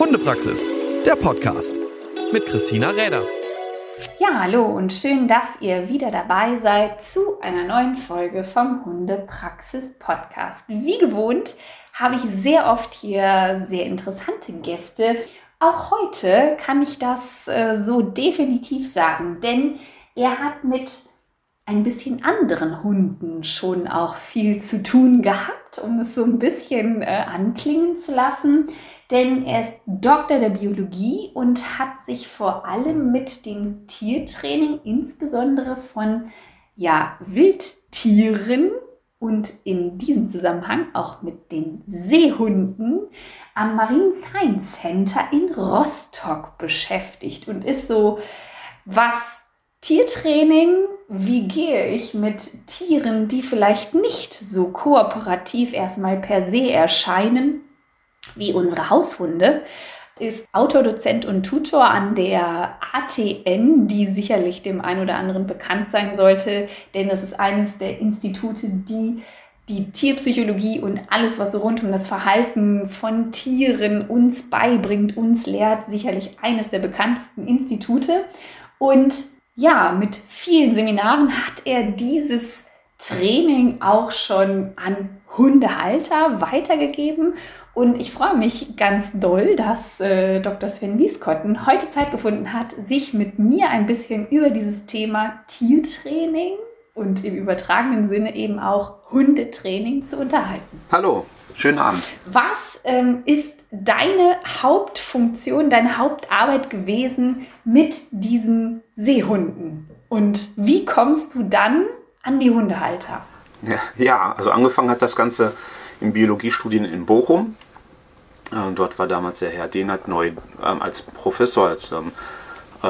Hundepraxis, der Podcast mit Christina Räder. Ja, hallo und schön, dass ihr wieder dabei seid zu einer neuen Folge vom Hundepraxis Podcast. Wie gewohnt habe ich sehr oft hier sehr interessante Gäste. Auch heute kann ich das äh, so definitiv sagen, denn er hat mit ein bisschen anderen Hunden schon auch viel zu tun gehabt, um es so ein bisschen äh, anklingen zu lassen. Denn er ist Doktor der Biologie und hat sich vor allem mit dem Tiertraining, insbesondere von ja, Wildtieren und in diesem Zusammenhang auch mit den Seehunden am Marine Science Center in Rostock beschäftigt und ist so, was Tiertraining, wie gehe ich mit Tieren, die vielleicht nicht so kooperativ erstmal per se erscheinen wie unsere Haushunde, ist Autor, Dozent und Tutor an der ATN, die sicherlich dem einen oder anderen bekannt sein sollte, denn das ist eines der Institute, die die Tierpsychologie und alles, was so rund um das Verhalten von Tieren uns beibringt, uns lehrt, sicherlich eines der bekanntesten Institute. Und ja, mit vielen Seminaren hat er dieses Training auch schon an Hundehalter weitergegeben. Und ich freue mich ganz doll, dass äh, Dr. Sven Wieskotten heute Zeit gefunden hat, sich mit mir ein bisschen über dieses Thema Tiertraining und im übertragenen Sinne eben auch Hundetraining zu unterhalten. Hallo, schönen Abend. Was ähm, ist deine Hauptfunktion, deine Hauptarbeit gewesen mit diesen Seehunden? Und wie kommst du dann an die Hundehalter? Ja, also angefangen hat das Ganze in Biologiestudien in Bochum. Äh, dort war damals der Herr Dehnert neu ähm, als Professor, als ähm, äh,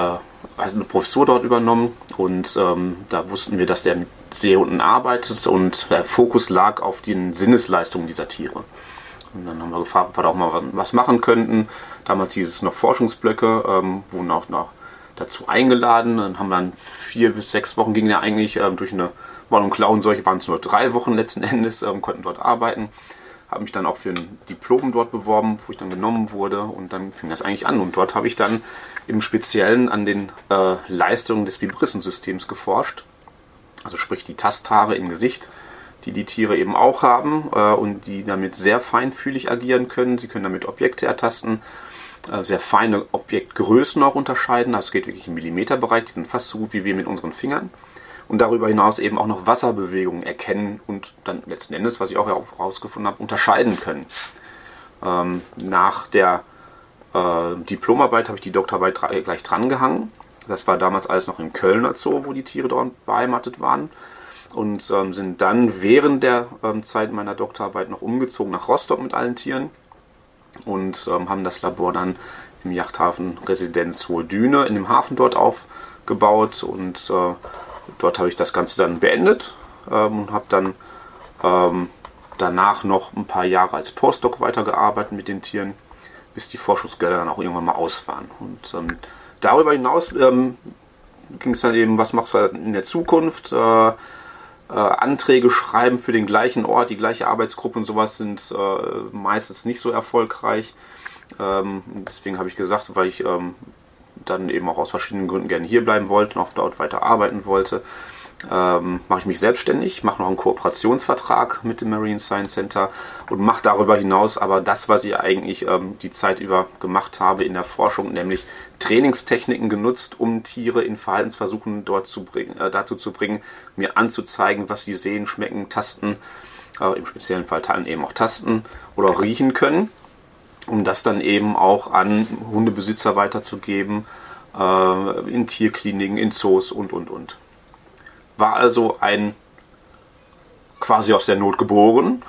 eine Professur dort übernommen und ähm, da wussten wir, dass der mit Seehunden arbeitet und der Fokus lag auf den Sinnesleistungen dieser Tiere. Und dann haben wir gefragt, ob wir da auch mal was machen könnten. Damals hieß es noch Forschungsblöcke, ähm, wurden auch noch dazu eingeladen. Dann haben wir dann vier bis sechs Wochen, ging ja eigentlich ähm, durch eine Ball- und Klauenseuche, waren es nur drei Wochen letzten Endes, ähm, konnten dort arbeiten. Habe mich dann auch für ein Diplom dort beworben, wo ich dann genommen wurde und dann fing das eigentlich an. Und dort habe ich dann im Speziellen an den äh, Leistungen des Vibrissensystems geforscht. Also sprich die Tasthaare im Gesicht die die Tiere eben auch haben äh, und die damit sehr feinfühlig agieren können. Sie können damit Objekte ertasten, äh, sehr feine Objektgrößen auch unterscheiden. Das geht wirklich im Millimeterbereich, die sind fast so gut wie wir mit unseren Fingern. Und darüber hinaus eben auch noch Wasserbewegungen erkennen und dann letzten Endes, was ich auch herausgefunden habe, unterscheiden können. Ähm, nach der äh, Diplomarbeit habe ich die Doktorarbeit gleich drangehangen. Das war damals alles noch im Kölner Zoo, wo die Tiere dort beheimatet waren und ähm, sind dann während der ähm, Zeit meiner Doktorarbeit noch umgezogen nach Rostock mit allen Tieren und ähm, haben das Labor dann im Yachthafen Residenz Hohe Düne in dem Hafen dort aufgebaut und äh, dort habe ich das Ganze dann beendet ähm, und habe dann ähm, danach noch ein paar Jahre als Postdoc weitergearbeitet mit den Tieren, bis die Forschungsgelder dann auch irgendwann mal aus waren. Und ähm, darüber hinaus ging es dann eben, was machst du in der Zukunft? Äh, äh, Anträge schreiben für den gleichen Ort, die gleiche Arbeitsgruppe und sowas sind äh, meistens nicht so erfolgreich. Ähm, deswegen habe ich gesagt, weil ich ähm, dann eben auch aus verschiedenen Gründen gerne hier bleiben wollte und auch dort weiter arbeiten wollte, ähm, mache ich mich selbstständig, mache noch einen Kooperationsvertrag mit dem Marine Science Center und mache darüber hinaus aber das, was ich eigentlich ähm, die Zeit über gemacht habe in der Forschung, nämlich Trainingstechniken genutzt, um Tiere in Verhaltensversuchen dort zu bringen, äh, dazu zu bringen, mir anzuzeigen, was sie sehen, schmecken, tasten, äh, im speziellen Fall Teilen eben auch tasten oder riechen können, um das dann eben auch an Hundebesitzer weiterzugeben, äh, in Tierkliniken, in Zoos und und und. War also ein quasi aus der Not geboren,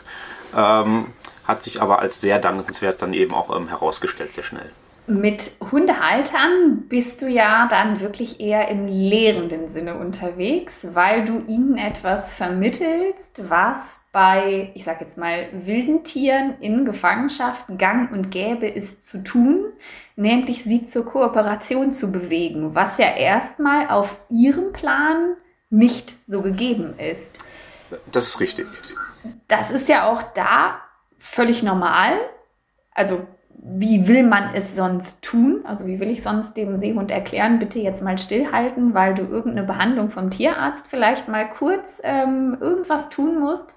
ähm, hat sich aber als sehr dankenswert dann eben auch ähm, herausgestellt, sehr schnell. Mit Hundehaltern bist du ja dann wirklich eher im lehrenden Sinne unterwegs, weil du ihnen etwas vermittelst, was bei, ich sag jetzt mal, wilden Tieren in Gefangenschaft gang und gäbe ist zu tun, nämlich sie zur Kooperation zu bewegen, was ja erstmal auf ihrem Plan nicht so gegeben ist. Das ist richtig. Das ist ja auch da völlig normal. Also wie will man es sonst tun? Also wie will ich sonst dem Seehund erklären, bitte jetzt mal stillhalten, weil du irgendeine Behandlung vom Tierarzt vielleicht mal kurz ähm, irgendwas tun musst.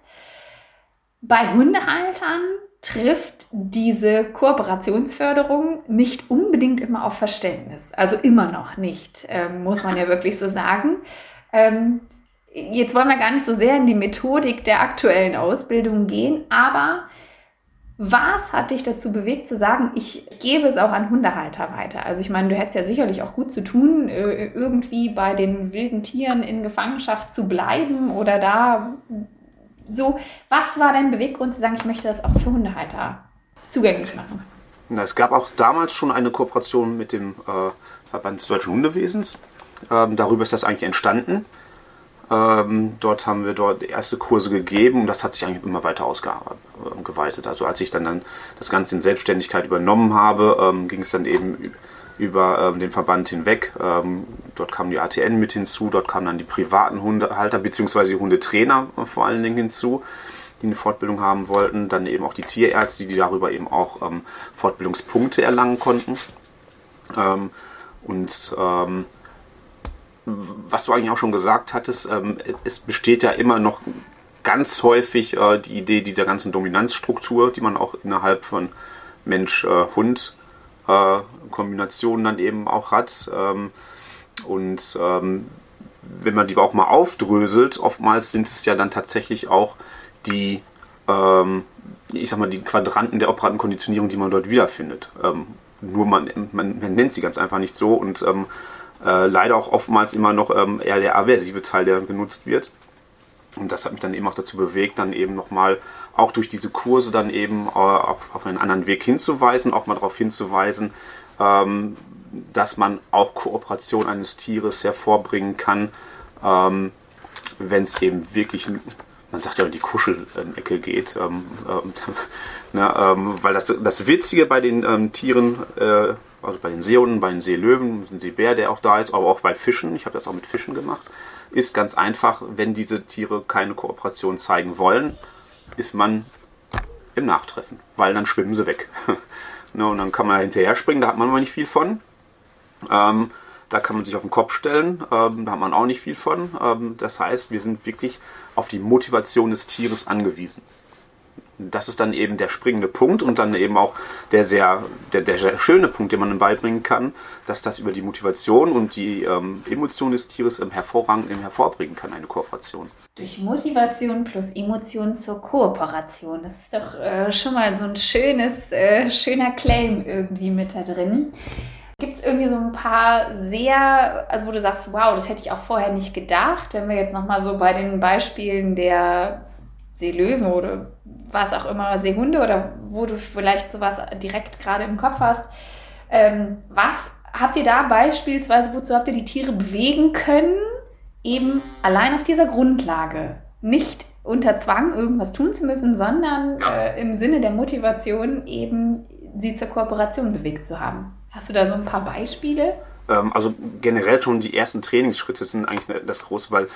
Bei Hundehaltern trifft diese Kooperationsförderung nicht unbedingt immer auf Verständnis. Also immer noch nicht, ähm, muss man ja wirklich so sagen. Ähm, jetzt wollen wir gar nicht so sehr in die Methodik der aktuellen Ausbildung gehen, aber was hat dich dazu bewegt zu sagen, ich gebe es auch an Hundehalter weiter? Also ich meine, du hättest ja sicherlich auch gut zu tun, äh, irgendwie bei den wilden Tieren in Gefangenschaft zu bleiben oder da so, was war dein Beweggrund zu sagen, ich möchte das auch für Hundehalter zugänglich machen? Na, es gab auch damals schon eine Kooperation mit dem äh, Verband des Deutschen Hundewesens. Ähm, darüber ist das eigentlich entstanden. Ähm, dort haben wir dort erste Kurse gegeben und das hat sich eigentlich immer weiter ausgeweitet. Also als ich dann, dann das Ganze in Selbstständigkeit übernommen habe, ähm, ging es dann eben über ähm, den Verband hinweg. Ähm, dort kam die ATN mit hinzu, dort kamen dann die privaten Hundehalter bzw. die Hundetrainer vor allen Dingen hinzu, die eine Fortbildung haben wollten. Dann eben auch die Tierärzte, die darüber eben auch ähm, Fortbildungspunkte erlangen konnten. Ähm, und ähm, was du eigentlich auch schon gesagt hattest, ähm, es besteht ja immer noch ganz häufig äh, die Idee dieser ganzen Dominanzstruktur, die man auch innerhalb von Mensch-Hund äh, äh, dann eben auch hat. Ähm, und ähm, wenn man die auch mal aufdröselt, oftmals sind es ja dann tatsächlich auch die, ähm, ich sag mal, die Quadranten der operativen Konditionierung, die man dort wiederfindet. Ähm, nur man, man, man, nennt sie ganz einfach nicht so und ähm, äh, leider auch oftmals immer noch ähm, eher der aversive Teil, der genutzt wird. Und das hat mich dann eben auch dazu bewegt, dann eben nochmal auch durch diese Kurse dann eben äh, auf, auf, einen anderen Weg hinzuweisen, auch mal darauf hinzuweisen, ähm, dass man auch Kooperation eines Tieres hervorbringen kann, ähm, wenn es eben wirklich, man sagt ja, in die Kuschelecke geht. Ähm, ähm ne, ähm, weil das, das Witzige bei den ähm, Tieren, äh, also bei den Seehunden, bei den Seelöwen, den Seebär, der auch da ist, aber auch bei Fischen, ich habe das auch mit Fischen gemacht, ist ganz einfach, wenn diese Tiere keine Kooperation zeigen wollen, ist man im Nachtreffen, weil dann schwimmen sie weg. ne, und dann kann man hinterher springen, da hat man aber nicht viel von. Ähm, da kann man sich auf den Kopf stellen, ähm, da hat man auch nicht viel von. Ähm, das heißt, wir sind wirklich auf die Motivation des Tieres angewiesen das ist dann eben der springende Punkt und dann eben auch der sehr, der, der sehr schöne Punkt, den man ihm beibringen kann, dass das über die Motivation und die ähm, Emotion des Tieres im hervorragend im hervorbringen kann, eine Kooperation. Durch Motivation plus Emotion zur Kooperation. Das ist doch äh, schon mal so ein schönes, äh, schöner Claim irgendwie mit da drin. Gibt es irgendwie so ein paar sehr, also wo du sagst, wow, das hätte ich auch vorher nicht gedacht, wenn wir jetzt nochmal so bei den Beispielen der Seelöwen oder was auch immer, Seehunde oder wo du vielleicht sowas direkt gerade im Kopf hast. Ähm, was habt ihr da beispielsweise, wozu habt ihr die Tiere bewegen können, eben allein auf dieser Grundlage? Nicht unter Zwang irgendwas tun zu müssen, sondern äh, im Sinne der Motivation eben sie zur Kooperation bewegt zu haben. Hast du da so ein paar Beispiele? Ähm, also generell schon die ersten Trainingsschritte sind eigentlich das Große, weil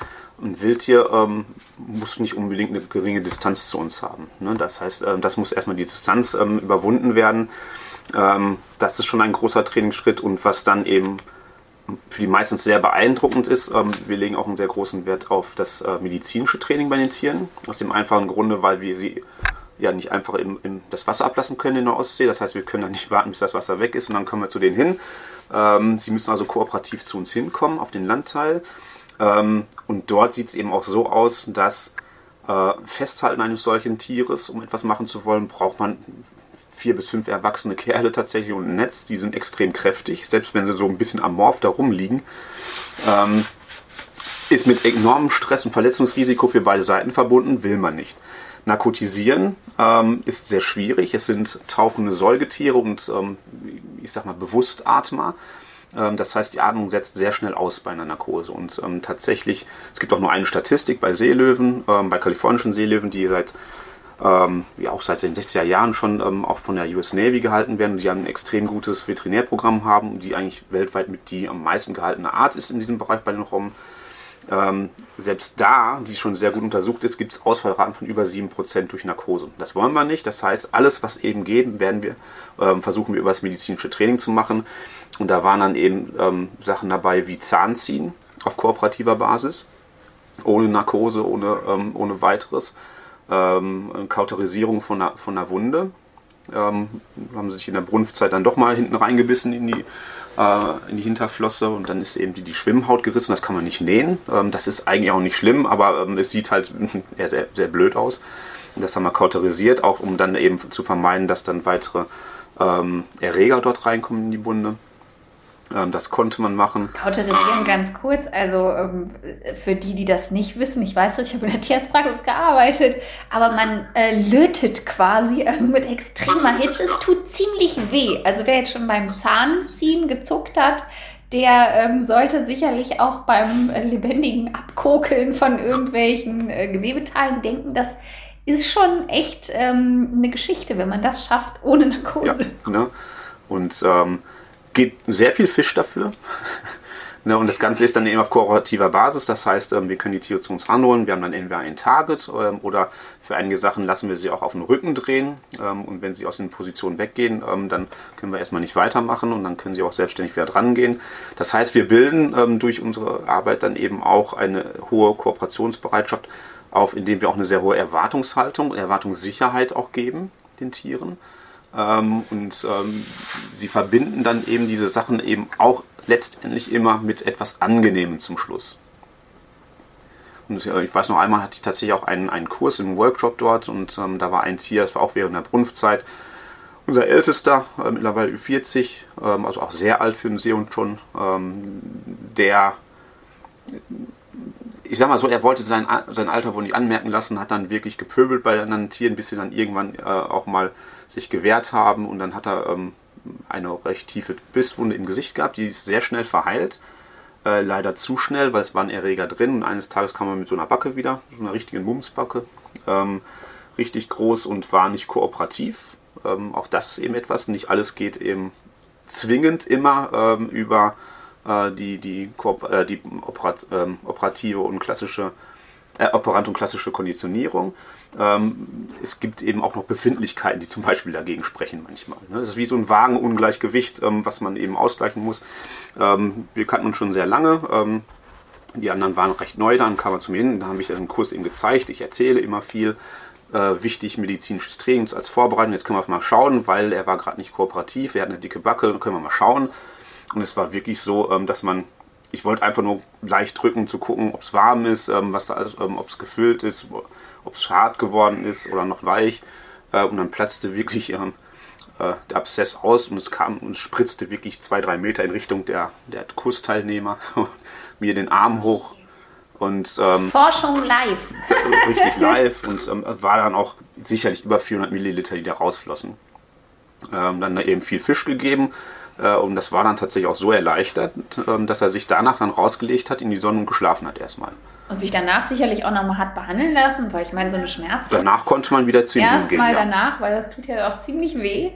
ein Wildtier ähm, muss nicht unbedingt eine geringe Distanz zu uns haben. Ne? Das heißt, ähm, das muss erstmal die Distanz ähm, überwunden werden. Ähm, das ist schon ein großer Trainingsschritt und was dann eben für die meistens sehr beeindruckend ist, ähm, wir legen auch einen sehr großen Wert auf das äh, medizinische Training bei den Tieren. Aus dem einfachen Grunde, weil wir sie ja nicht einfach in, in das Wasser ablassen können in der Ostsee. Das heißt, wir können dann nicht warten, bis das Wasser weg ist und dann kommen wir zu denen hin. Ähm, sie müssen also kooperativ zu uns hinkommen auf den Landteil. Ähm, und dort sieht es eben auch so aus, dass äh, Festhalten eines solchen Tieres, um etwas machen zu wollen, braucht man vier bis fünf erwachsene Kerle tatsächlich und ein Netz. Die sind extrem kräftig, selbst wenn sie so ein bisschen amorph da rumliegen. Ähm, ist mit enormem Stress und Verletzungsrisiko für beide Seiten verbunden, will man nicht. Narkotisieren ähm, ist sehr schwierig. Es sind tauchende Säugetiere und ähm, ich sag mal Bewusstatmer. Ähm, das heißt, die Atmung setzt sehr schnell aus bei einer Narkose. Und ähm, tatsächlich, es gibt auch nur eine Statistik bei Seelöwen, ähm, bei kalifornischen Seelöwen, die seit ähm, ja auch seit den 60er Jahren schon auch von der US Navy gehalten werden, die ein extrem gutes Veterinärprogramm haben, die eigentlich weltweit mit die am meisten gehaltene Art ist in diesem Bereich bei den Robben. Ähm, selbst da, die schon sehr gut untersucht ist, gibt es Ausfallraten von über 7% durch Narkose. Das wollen wir nicht. Das heißt, alles, was eben geht, werden wir, ähm, versuchen wir über das medizinische Training zu machen. Und da waren dann eben ähm, Sachen dabei wie Zahnziehen auf kooperativer Basis, ohne Narkose, ohne, ähm, ohne weiteres. Ähm, Kauterisierung von einer, von einer Wunde. Ähm, haben sich in der Brunftzeit dann doch mal hinten reingebissen in die äh, in die Hinterflosse und dann ist eben die, die Schwimmhaut gerissen. Das kann man nicht nähen. Ähm, das ist eigentlich auch nicht schlimm, aber ähm, es sieht halt sehr, sehr blöd aus. Und das haben wir kauterisiert, auch um dann eben zu vermeiden, dass dann weitere ähm, Erreger dort reinkommen in die Wunde. Ähm, das konnte man machen. Kauterisieren ganz kurz, also ähm, für die, die das nicht wissen, ich weiß ich habe in der Tierarztpraxis gearbeitet, aber man äh, lötet quasi, also mit extremer Hitze, es tut ziemlich weh. Also wer jetzt schon beim Zahnziehen gezuckt hat, der ähm, sollte sicherlich auch beim äh, lebendigen Abkokeln von irgendwelchen äh, Gewebeteilen denken, das ist schon echt ähm, eine Geschichte, wenn man das schafft ohne Narkose. Ja, ne? Und ähm, geht sehr viel Fisch dafür. ne, und das Ganze ist dann eben auf kooperativer Basis. Das heißt, ähm, wir können die Tiere zu uns ranholen. Wir haben dann entweder ein Target ähm, oder für einige Sachen lassen wir sie auch auf den Rücken drehen. Ähm, und wenn sie aus den Positionen weggehen, dann können wir erstmal nicht weitermachen und dann können sie auch selbstständig wieder dran gehen. Das heißt, wir bilden durch unsere Arbeit dann eben auch eine hohe Kooperationsbereitschaft auf, indem wir auch eine sehr hohe Erwartungshaltung, Erwartungssicherheit auch geben den Tieren. Ähm, und ähm, sie verbinden dann eben diese Sachen eben auch letztendlich immer mit etwas Angenehmem zum Schluss. Und ich weiß noch einmal hatte ich tatsächlich auch einen, einen Kurs, einen Workshop dort und ähm, da war ein Tier, das war auch während der Brunftzeit. Unser Ältester, äh, mittlerweile 40, ähm, also auch sehr alt für einen Seehund schon, ähm, der ich sag mal so, er wollte sein, sein Alter wohl nicht anmerken lassen, hat dann wirklich gepöbelt bei anderen Tieren, bis sie dann irgendwann äh, auch mal sich gewehrt haben und dann hat er ähm, eine recht tiefe Bisswunde im Gesicht gehabt, die ist sehr schnell verheilt. Äh, leider zu schnell, weil es waren Erreger drin und eines Tages kam er mit so einer Backe wieder, so einer richtigen Mumsbacke. Ähm, richtig groß und war nicht kooperativ. Ähm, auch das ist eben etwas, nicht alles geht eben zwingend immer ähm, über äh, die, die, äh, die Operat, ähm, operative und klassische äh, Operant und klassische Konditionierung. Ähm, es gibt eben auch noch Befindlichkeiten, die zum Beispiel dagegen sprechen manchmal. Ne? Das ist wie so ein Wagenungleichgewicht, ähm, was man eben ausgleichen muss. Ähm, wir kannten uns schon sehr lange. Ähm, die anderen waren recht neu, dann kam er zu mir hin, da habe ich den Kurs eben gezeigt. Ich erzähle immer viel. Äh, wichtig medizinisches Training als Vorbereitung. Jetzt können wir mal schauen, weil er war gerade nicht kooperativ, er hat eine dicke Backe, können wir mal schauen. Und es war wirklich so, ähm, dass man, ich wollte einfach nur leicht drücken, zu gucken, ob es warm ist, ähm, was da ähm, ob es gefüllt ist, ob es hart geworden ist oder noch weich. Äh, und dann platzte wirklich äh, der Abszess aus und es kam und spritzte wirklich zwei, drei Meter in Richtung der, der Kursteilnehmer, mir den Arm hoch. Und, ähm, Forschung live. Richtig live und ähm, war dann auch sicherlich über 400 Milliliter, die da rausflossen. Ähm, dann eben viel Fisch gegeben und das war dann tatsächlich auch so erleichtert, ähm, dass er sich danach dann rausgelegt hat in die Sonne und geschlafen hat erstmal. Und sich danach sicherlich auch nochmal hat behandeln lassen, weil ich meine, so eine Schmerz. Danach konnte man wieder zu ihm gehen. Erstmal ja. danach, weil das tut ja auch ziemlich weh.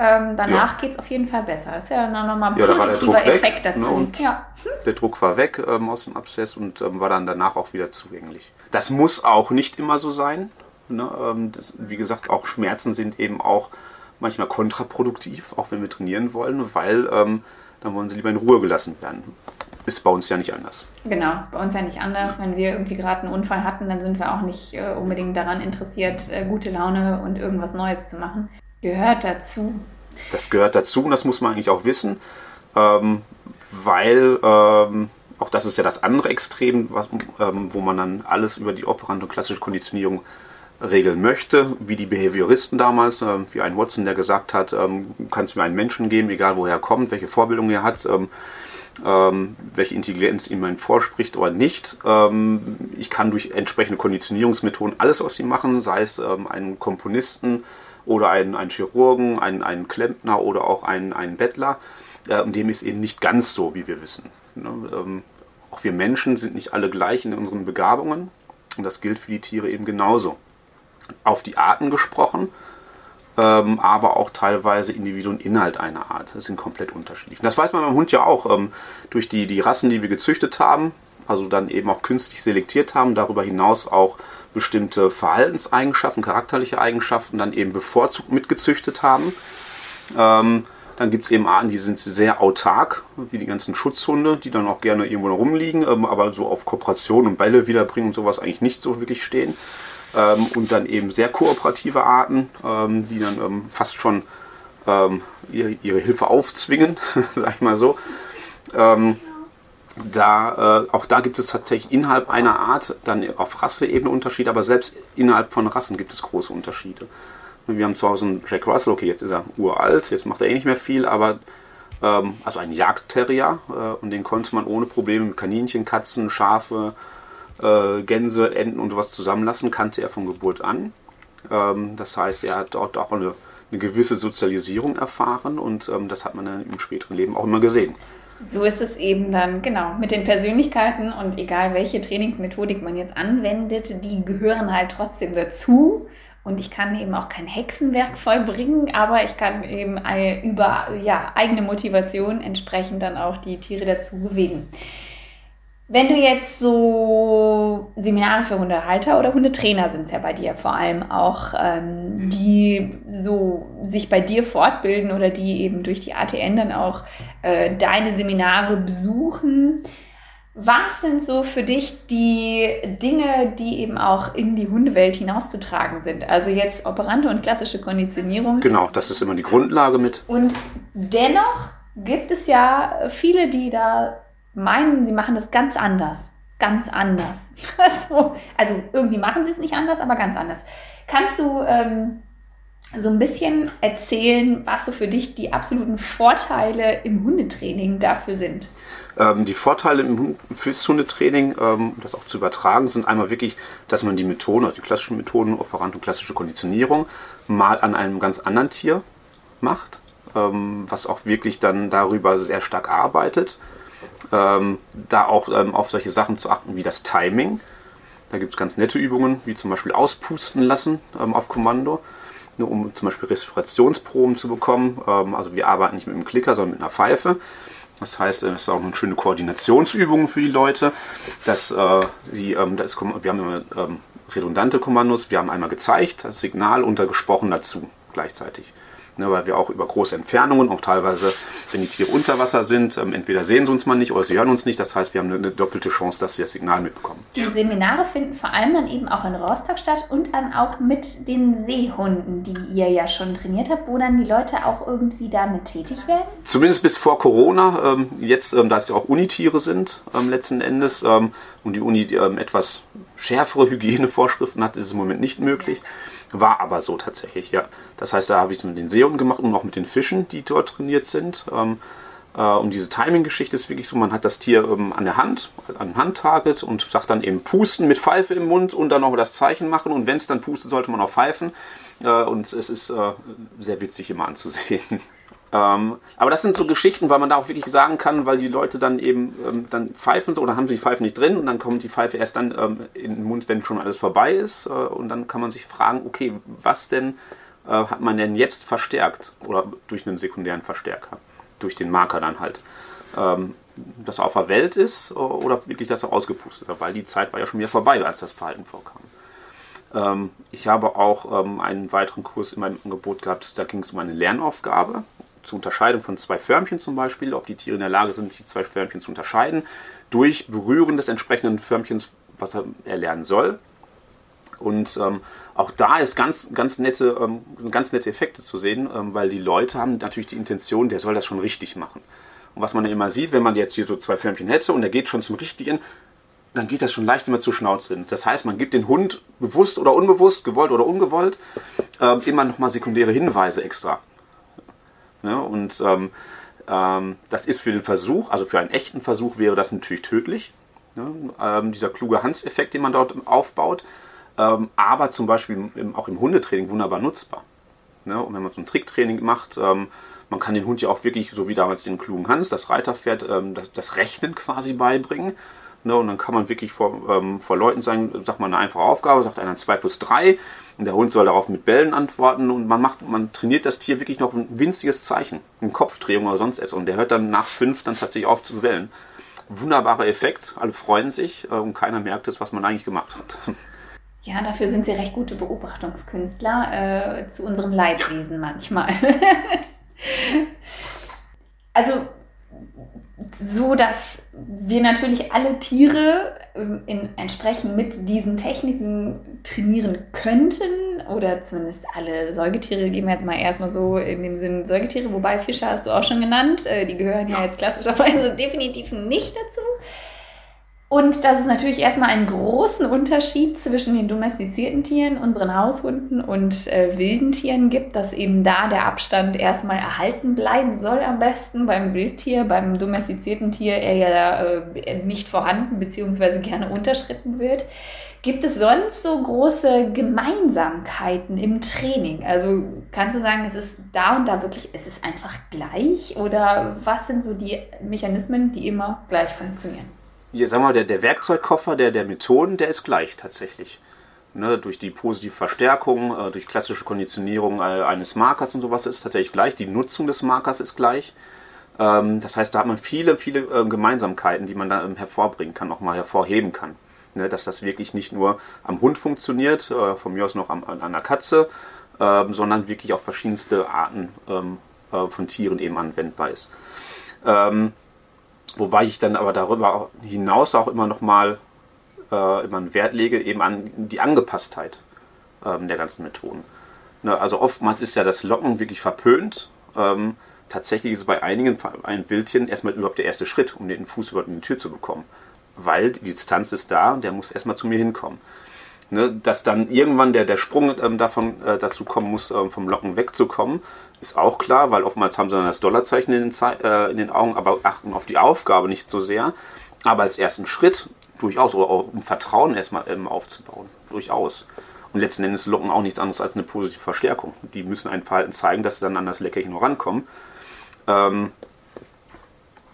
Ähm, danach ja. geht es auf jeden Fall besser. Das ist ja dann nochmal ein ja, positiver Effekt weg, dazu. Ne, ja. Der Druck war weg ähm, aus dem Abszess und ähm, war dann danach auch wieder zugänglich. Das muss auch nicht immer so sein. Ne? Ähm, das, wie gesagt, auch Schmerzen sind eben auch manchmal kontraproduktiv, auch wenn wir trainieren wollen, weil ähm, dann wollen sie lieber in Ruhe gelassen werden. Ist bei uns ja nicht anders. Genau, ist bei uns ja nicht anders. Wenn wir irgendwie gerade einen Unfall hatten, dann sind wir auch nicht äh, unbedingt daran interessiert, äh, gute Laune und irgendwas Neues zu machen. Gehört dazu. Das gehört dazu und das muss man eigentlich auch wissen, ähm, weil ähm, auch das ist ja das andere Extrem, was, ähm, wo man dann alles über die operante und klassische Konditionierung regeln möchte, wie die Behavioristen damals, äh, wie ein Watson, der gesagt hat, ähm, kannst mir einen Menschen geben, egal woher er kommt, welche Vorbildung er hat, ähm, ähm, welche Intelligenz ihm mein vorspricht oder nicht. Ähm, ich kann durch entsprechende Konditionierungsmethoden alles aus ihm machen, sei es ähm, einen Komponisten oder einen, einen Chirurgen, einen, einen Klempner oder auch einen, einen Bettler. Äh, dem ist eben nicht ganz so, wie wir wissen. Ne? Ähm, auch wir Menschen sind nicht alle gleich in unseren Begabungen. Und das gilt für die Tiere eben genauso auf die Arten gesprochen, ähm, aber auch teilweise Individuum und Inhalt einer Art. Das sind komplett unterschiedlich. Das weiß man beim Hund ja auch. Ähm, durch die, die Rassen, die wir gezüchtet haben, also dann eben auch künstlich selektiert haben, darüber hinaus auch bestimmte Verhaltenseigenschaften, charakterliche Eigenschaften dann eben bevorzugt mitgezüchtet haben. Ähm, dann gibt es eben Arten, die sind sehr autark, wie die ganzen Schutzhunde, die dann auch gerne irgendwo rumliegen, ähm, aber so auf Kooperation und Bälle wiederbringen und sowas eigentlich nicht so wirklich stehen. Ähm, und dann eben sehr kooperative Arten, ähm, die dann ähm, fast schon ähm, ihre, ihre, Hilfe aufzwingen, sag ich mal so. Ähm, da, äh, auch da gibt es tatsächlich innerhalb einer Art dann auf Rasseebene Unterschiede, aber selbst innerhalb von Rassen gibt es große Unterschiede. Wir haben zu Hause einen Jack Russell, okay, jetzt ist er uralt, jetzt macht er eh nicht mehr viel, aber also ein Jagdterrier äh, und den konnte man ohne Probleme mit Kaninchen, Katzen, Schafe, äh, Gänse, Enten und sowas zusammenlassen, kannte er von Geburt an. Ähm, das heißt, er hat dort auch eine, eine gewisse Sozialisierung erfahren und ähm, das hat man dann im späteren Leben auch immer gesehen. So ist es eben dann, genau, mit den Persönlichkeiten und egal welche Trainingsmethodik man jetzt anwendet, die gehören halt trotzdem dazu. Und ich kann eben auch kein Hexenwerk vollbringen, aber ich kann eben über ja, eigene Motivation entsprechend dann auch die Tiere dazu bewegen. Wenn du jetzt so Seminare für Hundehalter oder Hundetrainer sind es ja bei dir vor allem auch, ähm, mhm. die so sich bei dir fortbilden oder die eben durch die ATN dann auch äh, deine Seminare besuchen. Was sind so für dich die Dinge, die eben auch in die Hundewelt hinauszutragen sind? Also jetzt operante und klassische Konditionierung. Genau, das ist immer die Grundlage mit. Und dennoch gibt es ja viele, die da meinen, sie machen das ganz anders. Ganz anders. also, also irgendwie machen sie es nicht anders, aber ganz anders. Kannst du ähm, so ein bisschen erzählen, was so für dich die absoluten Vorteile im Hundetraining dafür sind? Ähm, die Vorteile im fürs Hundetraining, ähm, das auch zu übertragen, sind einmal wirklich, dass man die Methoden, also die klassischen Methoden, Operant und klassische Konditionierung, mal an einem ganz anderen Tier macht, ähm, was auch wirklich dann darüber sehr stark arbeitet ähm, da auch ähm, auf solche Sachen zu achten wie das Timing. Da gibt es ganz nette Übungen, wie zum Beispiel auspusten lassen ähm, auf Kommando, nur um zum Beispiel Respirationsproben zu bekommen. Ähm, also wir arbeiten nicht mit einem Klicker, sondern mit einer Pfeife. Das heißt, es ist auch eine schöne Koordinationsübung für die Leute. Dass, äh, sie, ähm, das wir haben immer ähm, redundante Kommandos. Wir haben einmal gezeigt, das Signal untergesprochen dazu gleichzeitig ne, weil wir auch über große Entfernungen, auch teilweise, wenn die Tiere unter Wasser sind, ähm, entweder sehen sie uns mal nicht oder sie hören uns nicht. Das heißt, wir haben eine, eine, doppelte Chance, dass sie das Signal mitbekommen. Die Seminare finden vor allem dann eben auch in Rostock statt und dann auch mit den Seehunden, die ihr ja schon trainiert habt, wo dann die Leute auch irgendwie damit tätig werden? Zumindest bis vor Corona. Ähm, jetzt, ähm, da es ja auch Unitiere sind, ähm, letzten Endes, ähm, und die Uni ähm, etwas schärfere Hygienevorschriften hat, ist es im Moment nicht möglich. War aber so tatsächlich, ja. Das heißt, da habe ich es mit den Seehunden gemacht und auch mit den Fischen, die dort trainiert sind. Ähm, äh, und diese Timing-Geschichte ist wirklich so, man hat das Tier ähm, an der Hand, an Handtarget und sagt dann eben pusten mit Pfeife im Mund und dann noch das Zeichen machen. Und wenn es dann pustet, sollte man auch pfeifen. Äh, und es ist äh, sehr witzig immer anzusehen. Ähm, aber das sind so Geschichten, weil man da auch wirklich sagen kann, weil die Leute dann eben ähm, dann pfeifen so, oder haben sie die Pfeife nicht drin und dann kommt die Pfeife erst dann ähm, in den Mund, wenn schon alles vorbei ist. Äh, und dann kann man sich fragen, okay, was denn äh, hat man denn jetzt verstärkt oder durch einen sekundären Verstärker, durch den Marker dann halt. Ähm, dass er auf der Welt ist oder wirklich, dass er ausgepustet hat, weil die Zeit war ja schon wieder vorbei, als das Verhalten vorkam. Ähm, ich habe auch ähm, einen weiteren Kurs in meinem Angebot gehabt, da ging es um eine Lernaufgabe zur Unterscheidung von zwei Förmchen zum Beispiel, ob die Tiere in der Lage sind, die zwei Förmchen zu unterscheiden, durch Berühren des entsprechenden Förmchens, was er lernen soll. Und ähm, auch da ist ganz, ganz nette, ähm, ganz nette Effekte zu sehen, ähm, weil die Leute haben natürlich die Intention, der soll das schon richtig machen. Und was man ja immer sieht, wenn man jetzt hier so zwei Förmchen hätte und er geht schon zum Richtigen, dann geht das schon leicht immer zur Schnauze hin. Das heißt, man gibt den Hund bewusst oder unbewusst, gewollt oder ungewollt, äh, immer nochmal sekundäre Hinweise extra. Ne? Und ähm, ähm, das ist für den Versuch, also für einen echten Versuch wäre das natürlich tödlich. Ne? Ähm, dieser kluge Hans-Effekt, den man dort aufbaut. Ähm, aber zum Beispiel im, auch im Hundetraining wunderbar nutzbar. Ne? Und wenn man so ein Tricktraining macht, ähm, man kann den Hund ja auch wirklich, so wie damals den klugen Hans, das Reiterpferd, ähm, das, das Rechnen quasi beibringen. Ne, und dann kann man wirklich vor, vor Leuten sagen, sagt man eine einfache Aufgabe, sagt einer 2 plus 3 und der Hund soll darauf mit Bällen antworten und man macht, man trainiert das Tier wirklich noch ein winziges Zeichen, eine Kopfdrehung oder sonst etwas und der hört dann nach 5 dann tatsächlich auf zu bellen. wunderbarer Effekt. Alle freuen sich äh, und keiner merkt es, was man eigentlich gemacht hat. Ja, dafür sind sie recht gute Beobachtungskünstler äh, zu unserem Leidwesen manchmal. also so, dass wir natürlich alle Tiere ähm, in, entsprechend mit diesen Techniken trainieren könnten oder zumindest alle Säugetiere, gehen wir jetzt mal erstmal so in dem Sinn Säugetiere, wobei Fische hast du auch schon genannt, äh, die gehören ja. jetzt klassischerweise definitiv nicht dazu. Und dass es natürlich erstmal einen großen Unterschied zwischen den domestizierten Tieren, unseren Haushunden und äh, wilden Tieren gibt, dass eben da der Abstand erstmal erhalten bleiben soll am besten. Beim Wildtier, beim domestizierten Tier er ja äh, nicht vorhanden bzw. gerne unterschritten wird. Gibt es sonst so große Gemeinsamkeiten im Training? Also kannst du sagen, es ist da und da wirklich, es ist einfach gleich? Oder was sind so die Mechanismen, die immer gleich funktionieren? Ja, sag mal, der, der Werkzeugkoffer der, der Methoden, der ist gleich tatsächlich. Ne, durch die positive Verstärkung, äh, durch klassische Konditionierung äh, eines Markers und sowas ist tatsächlich gleich. Die Nutzung des Markers ist gleich. Ähm, das heißt, da hat man viele, viele äh, Gemeinsamkeiten, die man da ähm, hervorbringen kann, auch mal hervorheben kann. Ne, dass das wirklich nicht nur am Hund funktioniert, äh, von mir aus noch am, an einer Katze, ähm, sondern wirklich auf verschiedenste Arten ähm, äh, von Tieren eben anwendbar ist. Ähm, Wobei ich dann aber darüber hinaus auch immer noch mal äh, immer einen Wert lege eben an die Angepasstheit ähm, der ganzen Methoden. Ne, also oftmals ist ja das Locken wirklich verpönt. Ähm, tatsächlich ist es bei einigen ein Wildchen erstmal überhaupt der erste Schritt, um den Fuß über die Tür zu bekommen. Weil die Distanz ist da und der muss erstmal zu mir hinkommen. Ne, dass dann irgendwann der, der Sprung ähm, davon äh, dazu kommen muss, ähm, vom Locken wegzukommen, ist auch klar, weil oftmals haben sie dann das Dollarzeichen in den, äh, in den Augen, aber achten auf die Aufgabe nicht so sehr. Aber als ersten Schritt durchaus, oder auch um Vertrauen erstmal ähm, aufzubauen, durchaus. Und letzten Endes locken auch nichts anderes als eine positive Verstärkung. Die müssen ein Verhalten zeigen, dass sie dann an das Leckerchen noch rankommen. Ähm,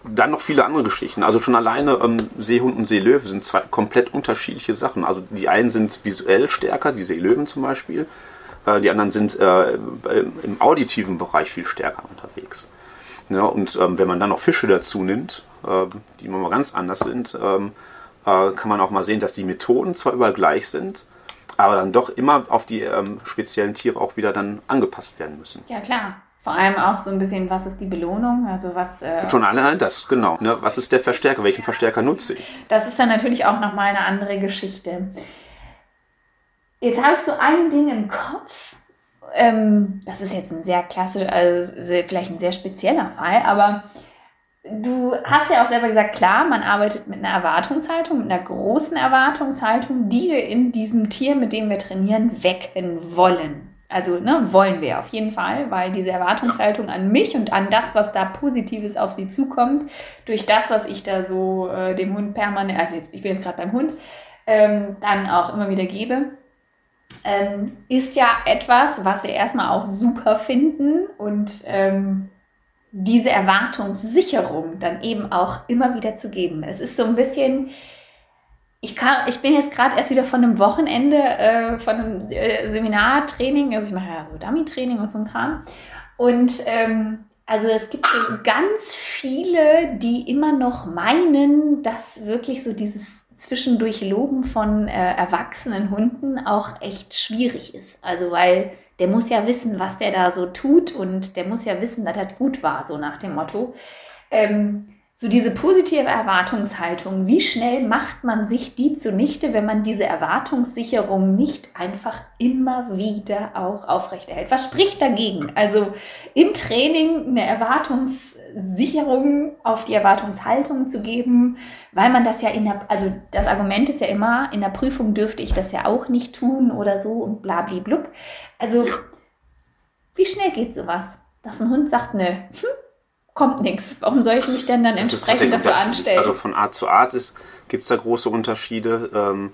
dann noch viele andere Geschichten. Also schon alleine ähm, Seehund und Seelöwe sind zwei komplett unterschiedliche Sachen. Also die einen sind visuell stärker, die Seelöwen zum Beispiel. Äh, die anderen sind äh, im auditiven Bereich viel stärker unterwegs. Ja, und ähm, wenn man dann noch Fische dazu nimmt, äh, die immer mal ganz anders sind, ähm, äh, kann man auch mal sehen, dass die Methoden zwar überall gleich sind, aber dann doch immer auf die ähm, speziellen Tiere auch wieder dann angepasst werden müssen. Ja, klar. Vor allem auch so ein bisschen, was ist die Belohnung? Also was. Äh Schon allein das, genau. Ne? Was ist der Verstärker? Welchen Verstärker nutze ich? Das ist dann natürlich auch nochmal eine andere Geschichte. Jetzt habe ich so ein Ding im Kopf. Ähm, das ist jetzt ein sehr klassischer, also vielleicht ein sehr spezieller Fall, aber du hast ja auch selber gesagt, klar, man arbeitet mit einer Erwartungshaltung, mit einer großen Erwartungshaltung, die wir in diesem Tier, mit dem wir trainieren, wecken wollen. Also ne, wollen wir auf jeden Fall, weil diese Erwartungshaltung an mich und an das, was da Positives auf sie zukommt, durch das, was ich da so äh, dem Hund permanent, also jetzt, ich bin jetzt gerade beim Hund, ähm, dann auch immer wieder gebe, ähm, ist ja etwas, was wir erstmal auch super finden und ähm, diese Erwartungssicherung dann eben auch immer wieder zu geben. Es ist so ein bisschen, ich, kann, ich bin jetzt gerade erst wieder von einem Wochenende, äh, von einem äh, Seminartraining, also ich mache ja so Dummy-Training und so ein Kram. Und ähm, also es gibt so ganz viele, die immer noch meinen, dass wirklich so dieses zwischendurch Loben von äh, erwachsenen Hunden auch echt schwierig ist. Also weil der muss ja wissen, was der da so tut und der muss ja wissen, dass das gut war, so nach dem Motto. Ähm, so diese positive Erwartungshaltung, wie schnell macht man sich die zunichte, wenn man diese Erwartungssicherung nicht einfach immer wieder auch aufrechterhält? Was spricht dagegen? Also im Training eine Erwartungssicherung auf die Erwartungshaltung zu geben, weil man das ja in der, also das Argument ist ja immer, in der Prüfung dürfte ich das ja auch nicht tun oder so und bla blub. Also wie schnell geht sowas? Dass ein Hund sagt, ne, hm, kommt nichts. Warum soll ich mich denn dann entsprechend dafür anstellen? Also von Art zu Art gibt es da große Unterschiede. Ähm,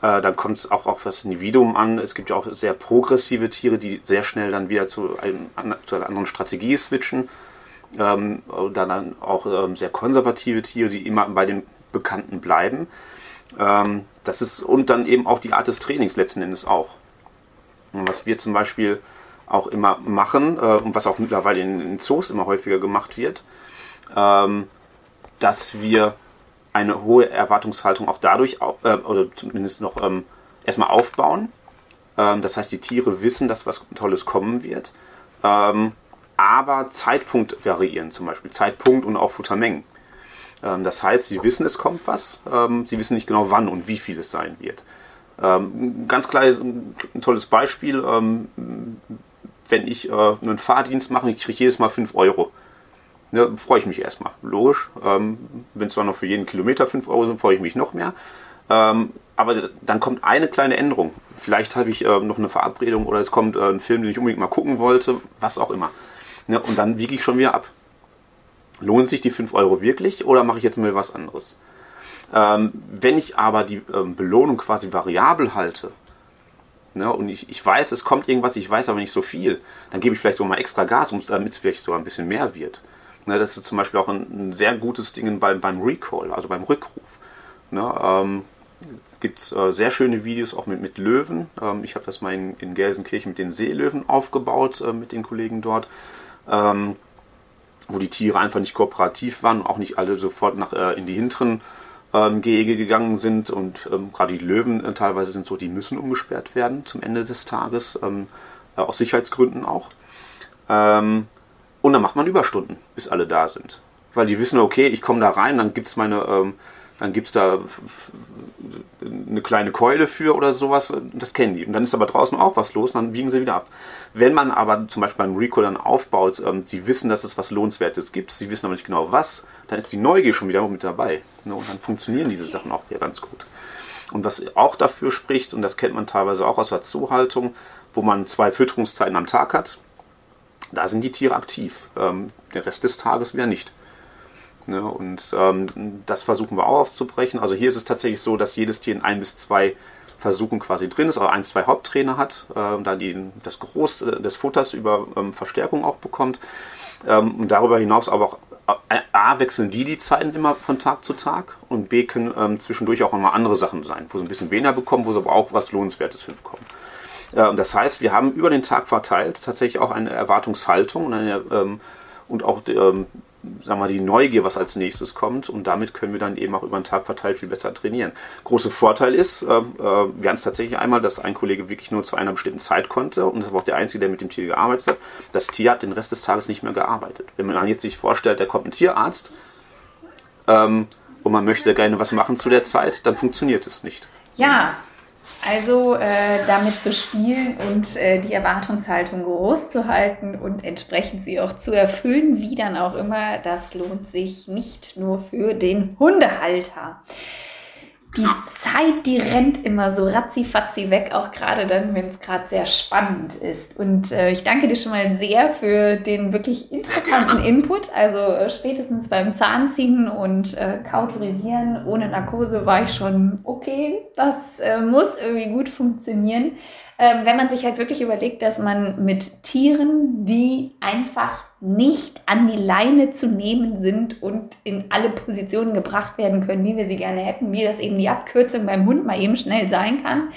äh, dann kommt es auch auf das Individuum an. Es gibt ja auch sehr progressive Tiere, die sehr schnell dann wieder zu, ein, zu einer anderen Strategie switchen. Ähm, dann auch ähm, sehr konservative Tiere, die immer bei dem Bekannten bleiben. Ähm, das ist, und dann eben auch die Art des Trainings letzten Endes auch. Und was wir zum Beispiel auch immer machen äh, und was auch mittlerweile in, in, Zoos immer häufiger gemacht wird, ähm, dass wir eine hohe Erwartungshaltung auch dadurch, äh, oder zumindest noch ähm, erstmal aufbauen. Ähm, das heißt, die Tiere wissen, dass was Tolles kommen wird. Aber Zeitpunkt variieren, zum Beispiel Zeitpunkt und auch Futtermengen. Das heißt, sie wissen, es kommt was, sie wissen nicht genau wann und wie viel es sein wird. Ähm, ganz kleines, ein tolles Beispiel, ähm, wenn ich äh, einen Fahrdienst mache, ich kriege jedes Mal 5 Euro. Ne, freue ich mich erstmal. Logisch. Ähm, wenn es zwar noch für jeden Kilometer 5 Euro sind, freue ich mich noch mehr. Ähm, aber dann kommt eine kleine Änderung. Vielleicht habe ich äh, noch eine Verabredung oder es kommt äh, ein Film, den ich unbedingt mal gucken wollte, was auch immer. Ne, und dann wiege ich schon wieder ab. Lohnt sich die 5 Euro wirklich oder mache ich jetzt mal was anderes? Ähm, wenn ich aber die ähm, Belohnung quasi variabel halte, ne, und ich, ich weiß, es kommt irgendwas, ich weiß aber nicht so viel, dann gebe ich vielleicht sogar mal extra Gas, damit es vielleicht sogar ein bisschen mehr wird. Ne, das ist zum Beispiel auch ein, ein sehr gutes Ding beim, beim Recall, also beim Rückruf. Ne, ähm, es gibt äh, sehr schöne Videos auch mit, mit Löwen. Ähm, ich habe das mal in, in Gelsenkirchen mit den Seelöwen aufgebaut, äh, mit den Kollegen dort. Ähm, wo die Tiere einfach nicht kooperativ waren, auch nicht alle sofort nach, äh, in die hinteren ähm, Gehege gegangen sind und ähm, gerade die Löwen äh, teilweise sind so, die müssen umgesperrt werden zum Ende des Tages, ähm, äh, aus Sicherheitsgründen auch. Ähm, und dann macht man Überstunden, bis alle da sind. Weil die wissen, okay, ich komme da rein, dann gibt es meine ähm, dann gibt es da eine kleine Keule für oder sowas, das kennen die. Und dann ist aber draußen auch was los, dann wiegen sie wieder ab. Wenn man aber zum Beispiel beim Recall dann aufbaut, ähm, sie wissen, dass es was Lohnenswertes gibt, sie wissen aber nicht genau was, dann ist die Neugier schon wieder mit dabei. Ne? Und dann funktionieren diese Sachen auch wieder ganz gut. Und was auch dafür spricht, und das kennt man teilweise auch aus der Zuhaltung, wo man zwei Fütterungszeiten am Tag hat, da sind die Tiere aktiv. Ähm, der Rest des Tages wieder nicht. Ne? Und ähm, das versuchen wir auch aufzubrechen. Also hier ist es tatsächlich so, dass jedes Tier in ein bis zwei Versuchen quasi drin ist, also ein, zwei Haupttrainer hat, äh, da die, das Groß des Futters über ähm, Verstärkung auch bekommt. Ähm, und darüber hinaus aber auch äh, A, wechseln die die Zeiten immer von Tag zu Tag und B, können ähm, zwischendurch auch mal andere Sachen sein, wo sie ein bisschen weniger bekommen, wo sie aber auch was Lohnenswertes hinbekommen. Äh, das heißt, wir haben über den Tag verteilt tatsächlich auch eine Erwartungshaltung und, eine, ähm, und auch ähm, sagen wir, die Neugier, was als nächstes kommt. Und damit können wir dann eben auch über den Tag verteilt viel besser trainieren. Großer Vorteil ist, äh, äh, wir hatten es tatsächlich einmal, dass ein Kollege wirklich nur zu einer bestimmten Zeit konnte und das war auch der Einzige, der mit dem Tier gearbeitet hat. Das Tier hat den Rest des Tages nicht mehr gearbeitet. Wenn man jetzt sich vorstellt, da kommt ein Tierarzt ähm, und man möchte gerne was machen zu der Zeit, dann funktioniert es nicht. Ja, also äh, damit zu spielen und äh, die Erwartungshaltung groß zu halten und entsprechend sie auch zu erfüllen, wie dann auch immer, das lohnt sich nicht nur für den Hundehalter die Zeit, die rennt immer so ratzi-fatzi weg, auch gerade dann, wenn es gerade sehr spannend ist. Und äh, ich danke dir schon mal sehr für den wirklich interessanten Input. Also äh, spätestens beim Zahnziehen und äh, Kautorisieren ohne Narkose war ich schon, okay, das äh, muss irgendwie gut funktionieren. Ähm, wenn man sich halt wirklich überlegt, dass man mit Tieren, die einfach nicht an die Leine zu nehmen sind und in alle Positionen gebracht werden können, wie wir sie gerne hätten, wie das eben die Abkürzung beim Hund mal eben schnell sein kann,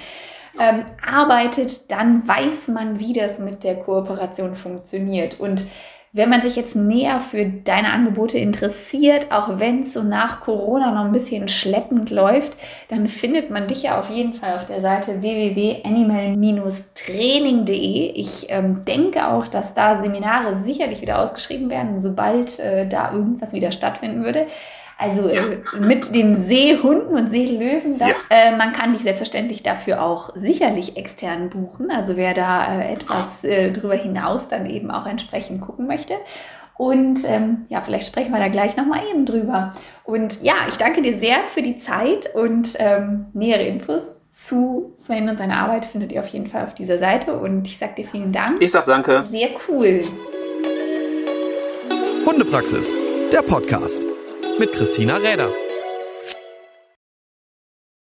ähm, arbeitet, dann weiß man, wie das mit der Kooperation funktioniert. Und wenn man sich jetzt näher für deine Angebote interessiert, auch wenn es so nach Corona noch ein bisschen schleppend läuft, dann findet man dich ja auf jeden Fall auf der Seite www.animal-training.de. Ich ähm, denke auch, dass da Seminare sicherlich wieder ausgeschrieben werden, sobald äh, da irgendwas wieder stattfinden würde. Also äh, mit den Seehunden und Seelöwen. Da, ja. äh, man kann dich selbstverständlich dafür auch sicherlich extern buchen. Also wer da äh, etwas äh, darüber hinaus dann eben auch entsprechend gucken möchte. Und ähm, ja, vielleicht sprechen wir da gleich nochmal eben drüber. Und ja, ich danke dir sehr für die Zeit und ähm, nähere Infos zu Sven und seiner Arbeit findet ihr auf jeden Fall auf dieser Seite. Und ich sage dir vielen Dank. Ich sag danke. Sehr cool. Hundepraxis, der Podcast mit Christina Räder.